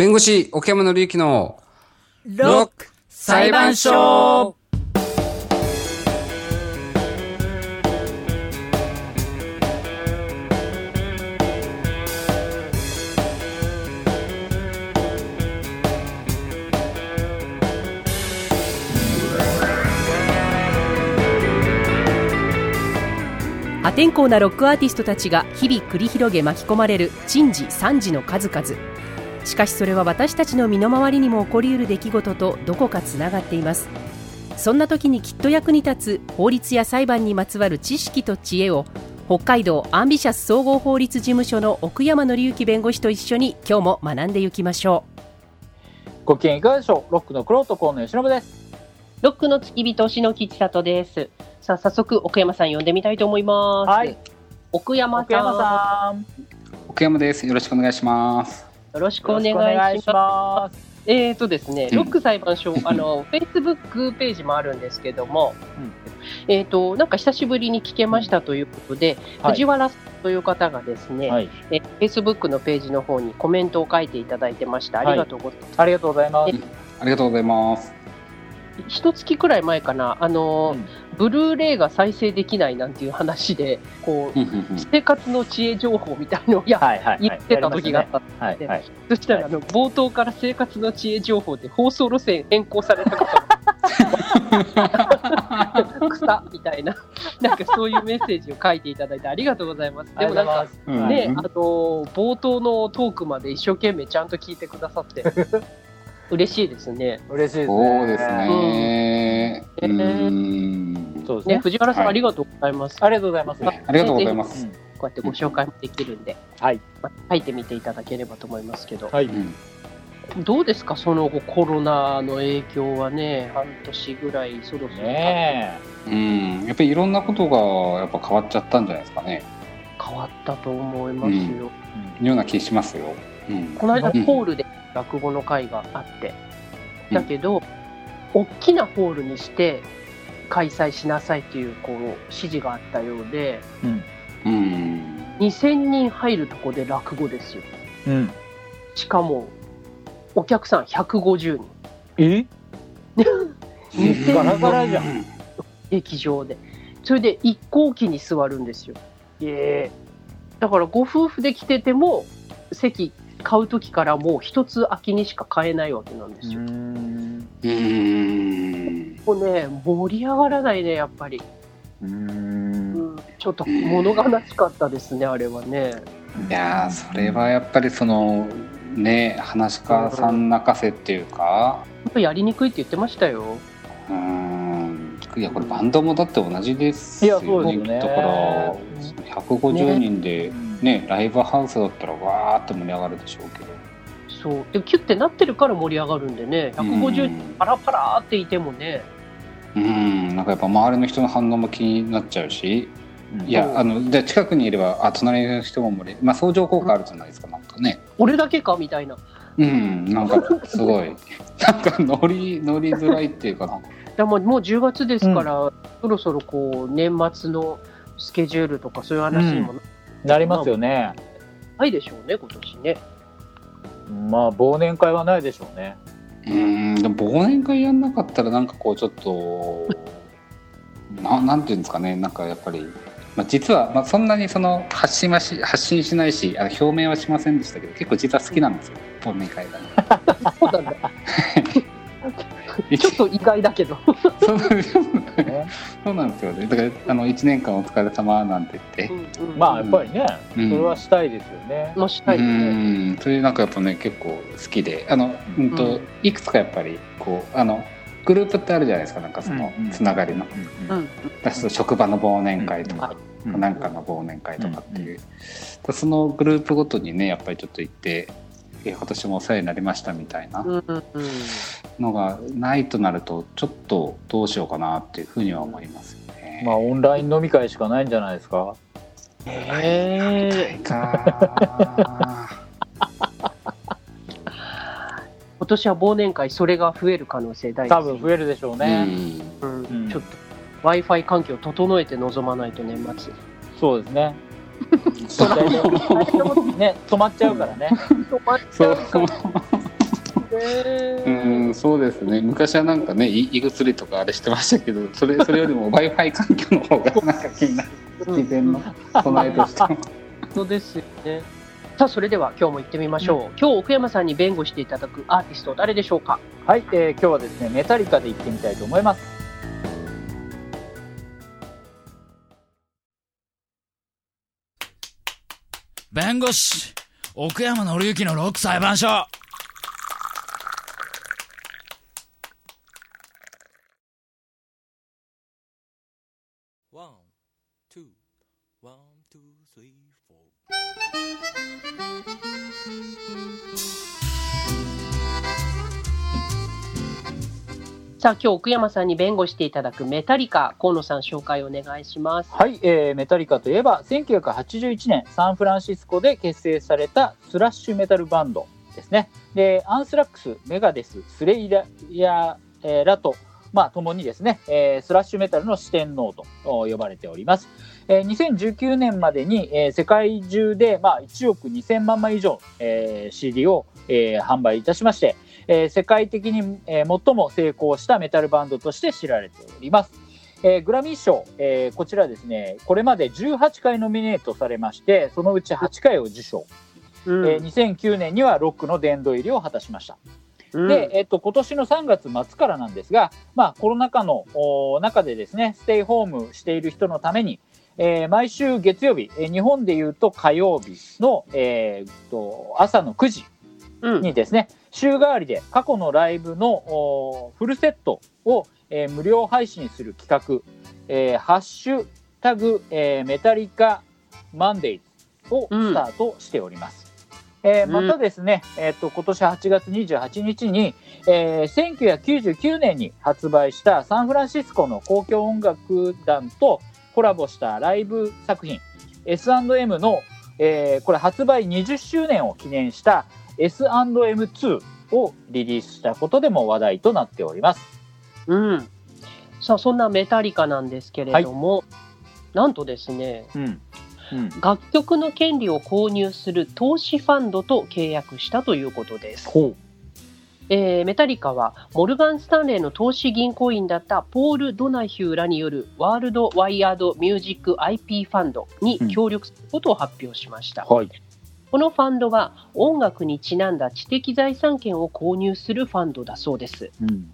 弁護士、奥山紀之のロック裁判所。破天荒なロックアーティストたちが日々繰り広げ巻き込まれる珍事惨事の数々。しかしそれは私たちの身の回りにも起こりうる出来事とどこかつながっています。そんな時にきっと役に立つ法律や裁判にまつわる知識と知恵を北海道アンビシャス総合法律事務所の奥山紀之弁護士と一緒に今日も学んでいきましょご機嫌いかがでしょう？ロックのクロート河野由伸です。うロックの付き人篠木千里です。さあ早速奥山さん呼んでみたいと思います、はい。奥山さん。奥山さん。奥山です。よろしくお願いします。よろしくお願いします。ます。えーとですね、うん。ロック裁判所、あの、フェイスブックページもあるんですけども、うん。えーと、なんか久しぶりに聞けましたということで、はい。藤原さんという方がですね、はい。えー、フェイスブックのページの方にコメントを書いていただいてました。ありがとうございます。ありがとうございます。ありがとうございます。一月くらい前かな、あの、うんブルーレイが再生できないなんていう話で、こう、生活の知恵情報みたいのをやはいはいはい。言ってた時があったんですはいはい。そしたらあの冒頭から生活の知恵情報で放送路線変更された方 草みたいな、なんかそういうメッセージを書いていただいてありがとうございます。でもなんか、うんね、うんあの冒頭のトークまで一生懸命ちゃんと聞いてくださって、嬉しいですね。嬉しいですね。そうですね。ううん。ん。ね、そうですね。藤原さん、はい。ありがとうございます。ありがとうございます。ありがとうございます。うんこうやってご紹介もできるんで、はい。まあ書いてみていただければと思いますけど、はい。うん。どうですか、その後、コロナの影響はね、半年ぐらいそろそろねうん。やっぱりいろんなことがやっぱ変わっちゃったんじゃないですかね。変わったと思いますよ。いうような気しますよ。うん。この間、うんホールで落語の会があって、だけど、大きなホールにして開催しなさいっていうこう指示があったようで、うんうん。2000人入るとこで落語ですよ。うんしかも、お客さん150人、え？2000ガラガラじゃんん。劇場で。それで一向機に座るんですよ。えだからご夫婦で来てても、席買う時からもう一つ空きにしか買えないわけなんですよ。んうん。もうね、盛り上がらないね、やっぱり。うんうんちょっと物悲しかったですね、あれはね。いやーそれはやっぱりそのね話し家さん泣かせっていうか本当やりにくいって言ってましたよ。うーんいやこれバンドもだって同じですよいやそうですよねだから150人でねライブハウスだったらわーって盛り上がるでしょうけどそう。で、キュッてなってるから盛り上がるんでね、150人パラパラっていてもね、うん。うんなんかやっぱ周りの人の反応も気になっちゃうし。いやあので近くにいればあ隣の人も盛りまあ相乗効果あるじゃないですかなんかね。俺だけかみたいな。うん。なんかすごい。なんか乗り乗りづらいっていうかな。でももう10月ですから、そろそろこう、年末のスケジュールとかそういう話にもなりますよね。ないでしょうね、今年ね。まあ忘年会はないでしょうねうんでも忘年会やんなかったらなんかこうちょっと ななんていうんですかねなんかやっぱり、まあ、実は、まあ、そんなにその発信はし発信しないしあの表明はしませんでしたけど結構実は好きなんですよ忘年会がね。そうなんだ。ちょっと意外だけど。そうなんですよ。ね。そうなんですよね。だからあの1年間お疲れ様なんて言って、うんうんまあやっぱりねそうん。れはしたいですよね。まあしたいですうね。ん。それなんかやっぱね結構好きで。あの、うん。とうんいくつかやっぱりこうあのグループってあるじゃないですか。なんかそのうんつながりの。うんうん。だから職場の忘年会とか、はい。なんかの忘年会とかっていう、そのグループごとにねやっぱりちょっと行ってえ今年もお世話になりましたみたいなうんうんうん。のがないとなるとちょっとどうしようかなっていうふうには思いますよね。まあオンライン飲み会しかないんじゃないですか？へえか今年は忘年会それが増える可能性大です多分増えるでしょううね、んうん。うん。ちょっと w i f i 環境を整えて臨まないと年末。そうですねね止まっちゃうからね。止まっちそう。ゃう。からえうんそうですね。昔はなんかねい胃薬とかあれしてましたけどそれそれよりも w i f i 環境の方が なんか気になる。自然の備えとしても。そうですよね。さあそれでは今日も行ってみましょう、今日奥山さんに弁護していただくアーティスト誰でしょうか？はい、えー今日はですね、メタリカで行ってみたいと思います。弁護士奥山紀之のロック裁判所 one, two, one, two, three, four。さあ今日奥山さんに弁護していただくメタリカ河野さん紹介お願いしますはい、えーメタリカといえば、1981年、サンフランシスコで結成されたスラッシュメタルバンドですね。で、アンスラックス、メガデス、スレイダや、えーラと、まあ、共にですね、えースラッシュメタルの四天王と呼ばれております。えー2019年までに、えー世界中で、まあ、1億2000万枚以上、えー CD を、えー販売いたしまして、えー世界的に、えー最も成功したメタルバンドとして知られております。えーグラミー賞、えーこちらですね、これまで18回ノミネートされまして、そのうち8回を受賞、うんえー2009年にはロックの殿堂入りを果たしました。うんで、えっと、今年の3月末からなんですが、まあ、コロナ禍のお中でですね、ステイホームしている人のために、えー毎週月曜日、えー日本でいうと火曜日の、えーっと朝の9時うんにですね、週替わりで過去のライブのおフルセットを、えー無料配信する企画、えーハッシュタグ、えーメタリカマンデイズをスタートしております。えーうんまたですね、えー、と今年8月28日に、えー1999年に発売したサンフランシスコの交響音楽団とコラボしたライブ作品 S&M の、えーこれ発売20周年を記念した S&M2 をリリースしたことでも話題となっております。うん、さあそんなメタリカなんですけれども、なんとですねうんうん楽曲の権利を購入する投資ファンドと契約したということです。ほえーメタリカはモルガン・スタンレーの投資銀行員だったポール・ドナヒューらによるワールド・ワイヤード・ミュージック IP ファンドに協力することを発表しました。はい。このファンドは音楽にちなんだ知的財産権を購入するファンドだそうです。うん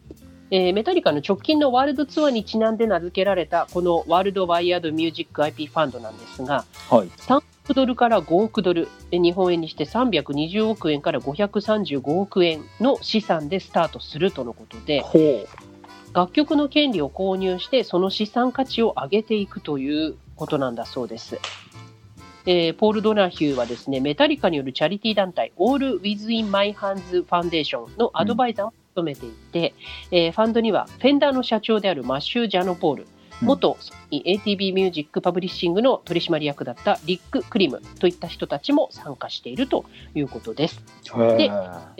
えーメタリカの直近のワールドツアーにちなんで名付けられたこのワールドワイヤードミュージック IP ファンドなんですが、はい。3億ドルから5億ドル、えー日本円にして320億円から535億円の資産でスタートするとのことで。楽曲の権利を購入してその資産価値を上げていくということなんだそうです。えーポール・ドナヒューはですね、メタリカによるチャリティー団体 All Within My Hands Foundation のアドバイザーを務めていて、えーファンドにはフェンダーの社長であるマット・ジャノポール、うん元 ATV ミュージックパブリッシングの取締役だったリック・クリムといった人たちも参加しているということです。で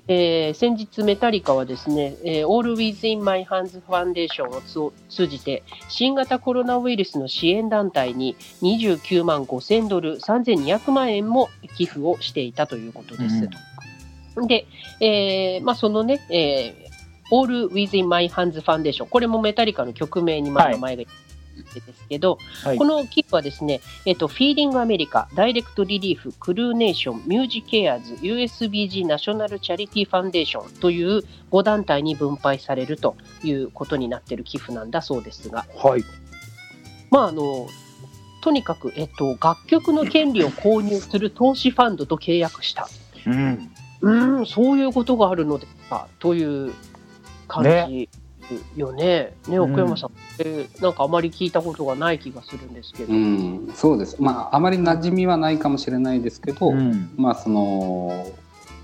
えー先日メタリカはですね、えー All Within My Hands Foundation を通じて新型コロナウイルスの支援団体に29万5000ドル3200万円も寄付をしていたということです。で、えーまあ、そのね、えー All Within My Hands Foundation これもメタリカの曲名にまあ名前がですけど、はいこの寄付はですね、えっと、フィーディングアメリカ、ダイレクトリリーフ、クルーネーション、ミュージケアーズ、USBG ナショナルチャリティーファンデーションという5団体に分配されるということになっている寄付なんだそうですが、はい。まああの、とにかく、えっと、楽曲の権利を購入する投資ファンドと契約した。うん。うーん、そういうことがあるのですかという感じよね。ね、奥山さん、えーなんかあまり聞いたことがない気がするんですけど。うん、そうです。まああまり馴染みはないかもしれないですけど、うん。まあその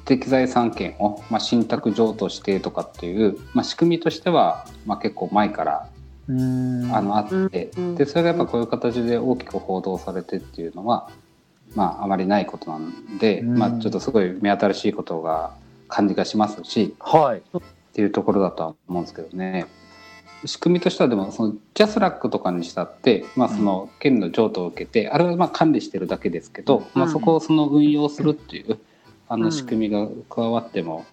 適材産権を、まあ、信託譲渡してとかっていう、まあ、仕組みとしては、まあ、結構前からうん。あのあって、うんでそれがやっぱこういう形で大きく報道されてっていうのは、まあ、あまりないことなんで、うんまあ、ちょっとすごい目新しいことが感じがしますしはい。っていうところだとは思うんですけどね。仕組みとしてはでもそのジャスラックとかにしたって、まあ、その権利の譲渡を受けて、あれはまあ管理してるだけですけど、まあ、そこをその運用するっていうあうん。の仕組みが加わっても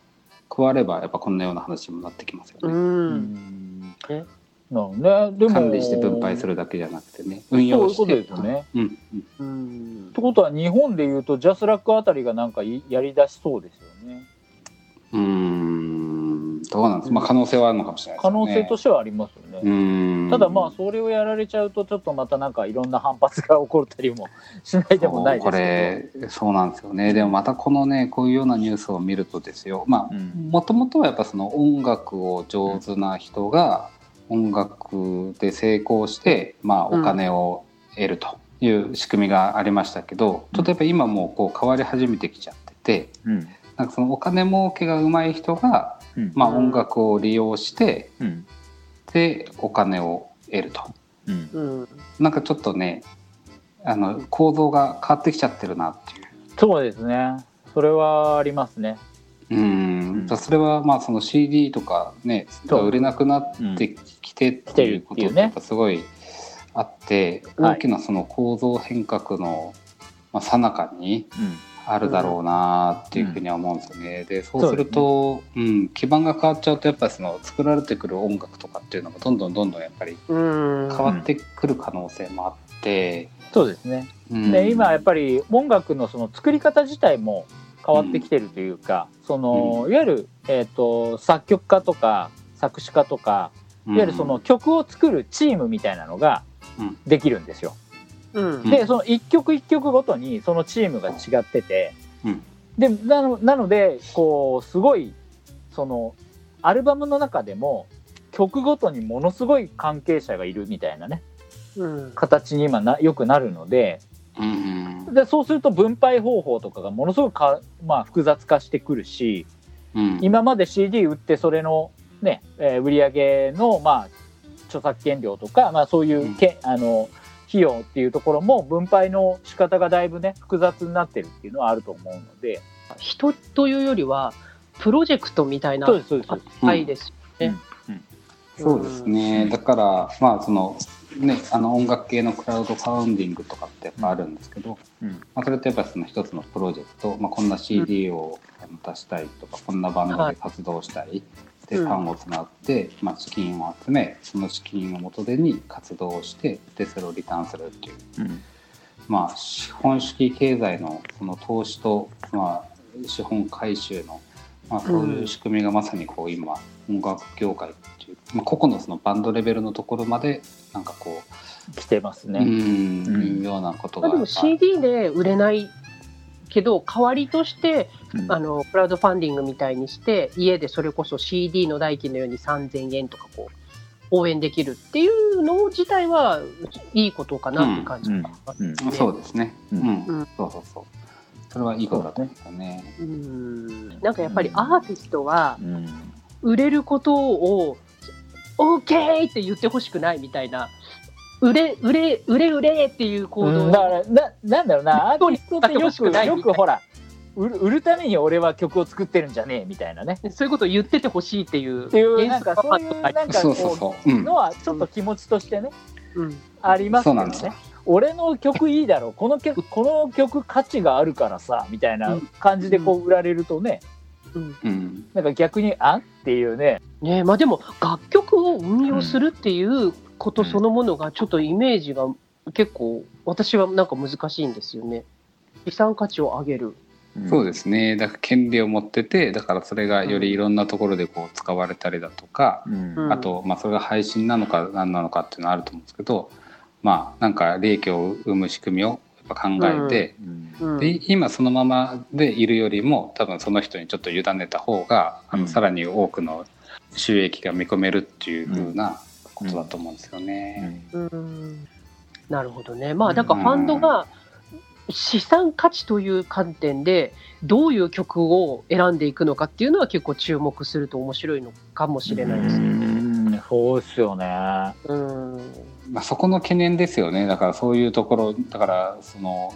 加わればやっぱこんなような話にもなってきますようね。うん。んなるほどねでも。管理して分配するだけじゃなくてね運用して。そういうことですよね。うんうん。うん。ってことは日本でいうとジャスラックあたりがなんかいやりだしそうですよね。うーんどうなんです。か、まあ、可能性はあるのかもしれないです可。能性としてはありますよね。ただまあそれをやられちゃうとちょっとまたなんかいろんな反発が起こったりもしないでもないですこけれそうなんですよね。でもまたこのねこういうようなニュースを見るとですよ。まあもともとはやっぱその音楽を上手な人が音楽で成功して、まあ、お金を得るという仕組みがありましたけど、ちょっとやっぱ今もうこう変わり始めてきちゃっててうん。なんかそのお金儲けが上手い人が、うん。まあ、うん音楽を利用してうん。でお金を得ると。うん。うん。なんかちょっとねあの構造が変わってきちゃってるなっていう。そうですね。それはありますね。うん。それはまあその CD とかね売れなくなってきてっていうことってやっぱすごいあって、はい大きなその構造変革のまあ最中にうんあるだろうなっていうふうには思うんですよね。でそうするとう、ん、基盤が変わっちゃうとやっぱりその作られてくる音楽とかっていうのがどんどんどんどんやっぱりうん。変わってくる可能性もあって、そうですね。うん。で今やっぱり音楽のその作り方自体も変わってきてるというか、そのいわゆる、えー、と作曲家とか作詞家とかいわゆるその曲を作るチームみたいなのがうん。できるんですよ。うん。でその一曲一曲ごとにそのチームが違ってて、うん。でなのなのでこうすごいそのアルバムの中でも曲ごとにものすごい関係者がいるみたいなね。うん。形に今なよくなるので。でそうすると分配方法とかがものすごくか、まあ、複雑化してくるしうん。今まで CD 売ってそれの、ねえー売り上げの、まあ、著作権料とか、まあ、そういうけ、あの費用っていうところも分配の仕方がだいぶね複雑になってるっていうのはあると思うので。人というよりはプロジェクトみたいなそうですそうです。そうです扱いですよね。そうですね、だからまあそのねあの音楽系のクラウドファウンディングとかってやっぱあるんですけど、うん。まあ、それってやっぱその一つのプロジェクト、まあ、こんな CD を出したいとか、こんなバンドで活動したい、でうんファンを募って、まあ、資金を集めその資金を元手に活動をしてでそれをリターンするっていう、うん。まあ、資本主義経済のその投資と、まあ、資本回収の、まあ、そういう仕組みがまさにこう今音楽業界っていう、まあ、個々のそのバンドレベルのところまでなんかこ来てますう、ね。うんうん。いうようなことがまあ、でも CD で売れないけど代わりとしてうん。あのクラウドファンディングみたいにして家でそれこそ CD の代金のように3000円とかこう応援できるっていうの自体はいいことかなって感じがそうですね、ううん。んうん。そうそうそう。それはいいことだと思うね。うん。なんかやっぱりアーティストはうん。売れることを OK! って言ってほしくないみたいな売れ売れ売れ売れっていう行動。うんだからななんだろうな。アーティストってよくよくほら売る売るために俺は曲を作ってるんじゃねえみたいなね。そういうことを言っててほしいっていうっていうなんかそういう原なんかそうそうこそう、のはちょっと気持ちとしてねうん。ありますけどね俺の曲いいだろこの曲この曲価値があるからさみたいな感じでこう売られるとね。うん。うん、なんか逆にあん？っていうね。ねまあでも楽曲を運用するっていうことそのものがちょっとイメージが結構私はなんか難しいんですよね。資産価値を上げる。そうですね。だから権利を持っててだからそれがよりいろんなところでこう使われたりだとか、うん。うんあと、まあ、それが配信なのか何なのかっていうのはあると思うんですけどまあなんか利益を生む仕組みをやっぱ考えて、うん。うん。で今そのままでいるよりも多分その人にちょっと委ねた方が、あうん。のさらに多くの収益が見込めるっていう風なことだと思うんですよね。うんなるほどね。まあだからファンドが資産価値という観点でどういう曲を選んでいくのかっていうのは結構注目すると面白いのかもしれないですね。うんそうっすよねうんまあ、そこの懸念ですよねだからそういうところだからその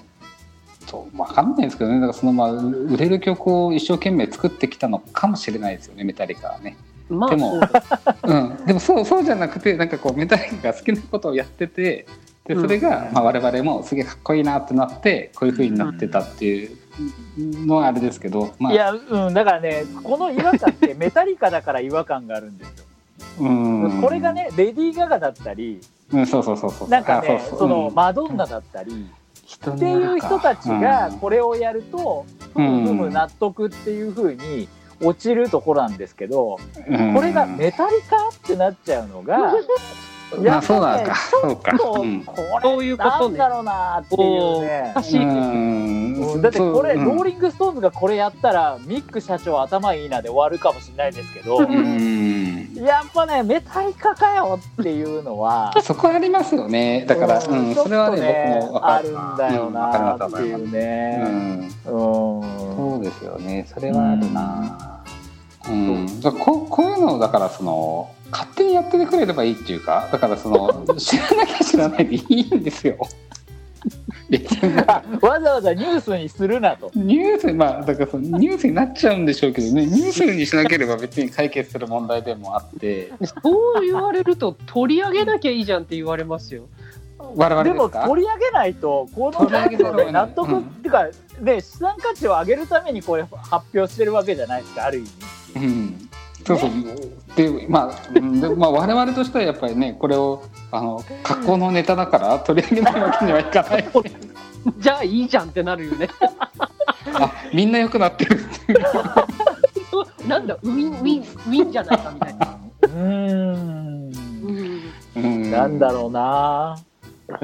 そう分かんないですけどねだからそのまあ売れる曲を一生懸命作ってきたのかもしれないですよねメタリカはね。まあでもそ うん、でもそうそうじゃなくてなんかこうメタリカが好きなことをやっててでそれが、まあ、我々もすげえかっこいいなってなってこういう風になってたっていうのはあれですけど、まあ、いや、うん、だからね、この違和感ってメタリカだから違和感があるんですよ。うん。これがね、レディー・ガガだったり、うん、そうそうそうそう。なんかねあ、そのうん。マドンナだったり、人っていう人たちがこれをやると、ふうんむふむ納得っていう風に落ちるところなんですけど、うん。これがメタリカってなっちゃうのが、まあそうなのか。そうか。とうん。こそういうれことね。なんだろうなっていうね。だってこれ、ローリング・ストーンズがこれやったらミック社長頭いいなで終わるかもしれないですけど、うん。やっぱねメタリカかよっていうのはそこありますよね。だから、うんうん、それはね僕も分かあるんだよなっていううね。よね。それはあるな。うん、だからここういうのをだからその勝手にやっててくれればいいっていうかだからその 知らなきゃ知らないでいいんですよ。わざわざニュースにするなと。ニュースまあだからそのニュースになっちゃうんでしょうけどね。ニュースにしなければ別に解決する問題でもあって。そう言われると取り上げなきゃいいじゃんって言われますよ。我々でも取り上げないとこの納得、っていうかね資産価値を上げるためにこれ発表してるわけじゃないですかある意味。う。ん。そうそう、でまあうん。でまあ我々としてはやっぱりねこれをあの格好のネタだから取り上げないわけにはいかない。じゃあいいじゃんってなるよね。あみんな良くなってる。っていうなんだウィンウィンウィンじゃないかみたいな。うーん。うん。うん。なんだろうな。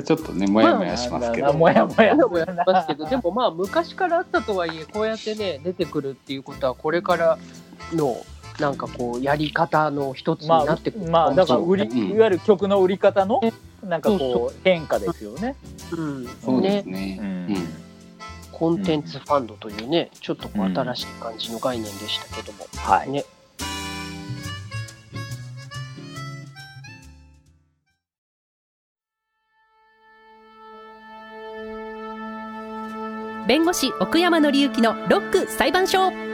ちょっとねもやもやしますけど、もやもやもやしますけど。でもまあ昔からあったとはいえこうやってね 出てくるっていうことはこれからのなんかこうやり方の一つにまあなってくるまあだから売り、うんいわゆる曲の売り方のなんかこう変化ですよね。うんそうですね。ね。ううんん。コンテンツファンドというねちょっとこううん。新しい感じの概念でしたけども、はい。ね弁護士奥山紀之のロック裁判所。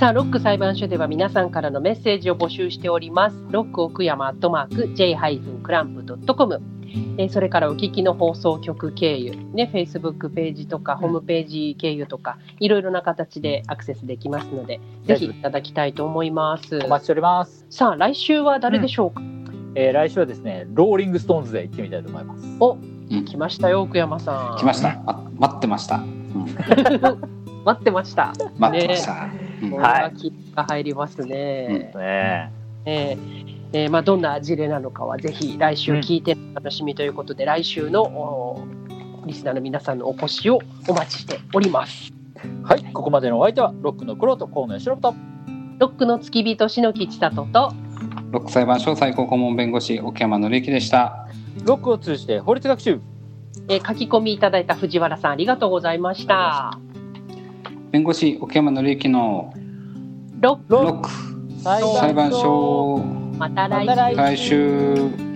さあロック裁判所では皆さんからのメッセージを募集しておりますロック奥山アットマーク j-clamp.com えーそれからお聞きの放送局経由、ね、Facebook ページとかホームページ経由とか、いろいろな形でアクセスできますので、ぜひいただきたいと思います。お待ちしております。さあ、来週は誰でしょうか、えー来週はですね、ローリングストーンズで行ってみたいと思います。お、うん来ましたよ、奥山さん。来ました。あ待ってました。うん待ってました。待ってました。うんこれは気が入りますね。ねえーえーまあ、どんな事例なのかはぜひ来週聞いてお楽しみということで、来週のおリスナーの皆さんのお越しをお待ちしております。はい、ここまでのお相手はロックの黒と河野由伸と。ロックの付き人篠木千里とロック裁判所最高顧問弁護士奥山紀之でした。ロックを通じて法律学習。えー書き込みいただいた藤原さんありがとうございました。弁護士奥山紀之のロック。裁裁判所。また来週。